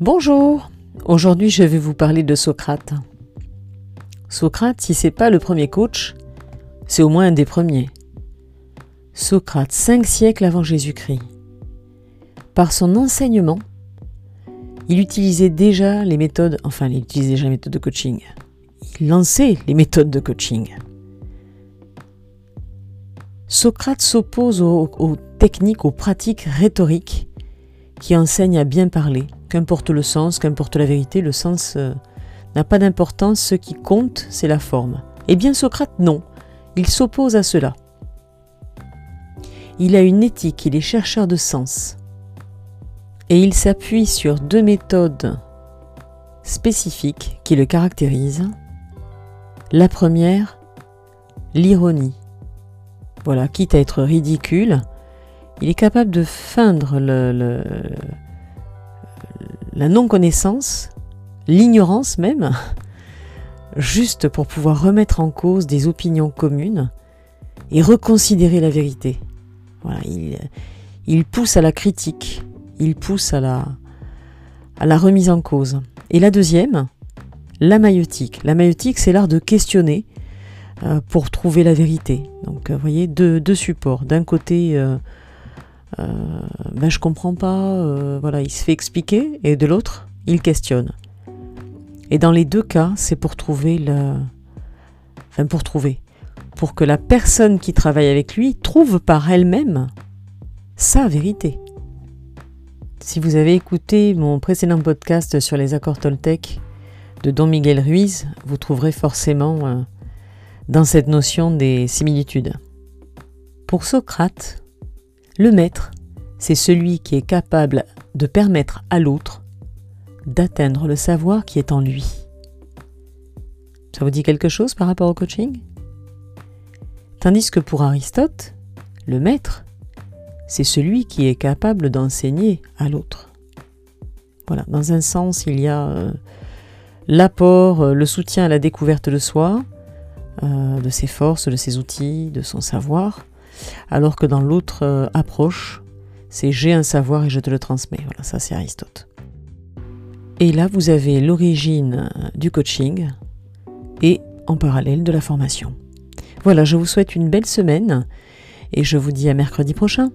Bonjour, aujourd'hui je vais vous parler de Socrate. Socrate, si c'est pas le premier coach, c'est au moins un des premiers. Socrate, cinq siècles avant Jésus-Christ. Par son enseignement, il utilisait déjà les méthodes, enfin il utilisait déjà les méthodes de coaching. Il lançait les méthodes de coaching. Socrate s'oppose aux, aux techniques, aux pratiques rhétoriques qui enseignent à bien parler. Qu'importe le sens, qu'importe la vérité, le sens euh, n'a pas d'importance, ce qui compte, c'est la forme. Eh bien Socrate, non. Il s'oppose à cela. Il a une éthique, il est chercheur de sens. Et il s'appuie sur deux méthodes spécifiques qui le caractérisent. La première, l'ironie. Voilà, quitte à être ridicule, il est capable de feindre le, le, la non-connaissance, l'ignorance même, juste pour pouvoir remettre en cause des opinions communes et reconsidérer la vérité. Voilà, il, pousse à la critique, il pousse à la, à la remise en cause. Et la deuxième, la maïotique. La maïotique, c'est l'art de questionner euh, pour trouver la vérité. Donc, euh, vous voyez, deux, deux supports. D'un côté, euh, euh, ben, je comprends pas, euh, voilà, il se fait expliquer, et de l'autre, il questionne. Et dans les deux cas, c'est pour trouver le. Enfin, pour trouver. Pour que la personne qui travaille avec lui trouve par elle-même sa vérité. Si vous avez écouté mon précédent podcast sur les accords Toltec de Don Miguel Ruiz, vous trouverez forcément euh, dans cette notion des similitudes. Pour Socrate, le maître, c'est celui qui est capable de permettre à l'autre d'atteindre le savoir qui est en lui. Ça vous dit quelque chose par rapport au coaching? Tandis que pour Aristote, le maître, c'est celui qui est capable d'enseigner à l'autre. Voilà, dans un sens, il y a euh, l'apport, euh, le soutien à la découverte de soi, euh, de ses forces, de ses outils, de son savoir, alors que dans l'autre euh, approche, c'est j'ai un savoir et je te le transmets. Voilà, ça c'est Aristote. Et là, vous avez l'origine euh, du coaching et en parallèle de la formation. Voilà, je vous souhaite une belle semaine et je vous dis à mercredi prochain.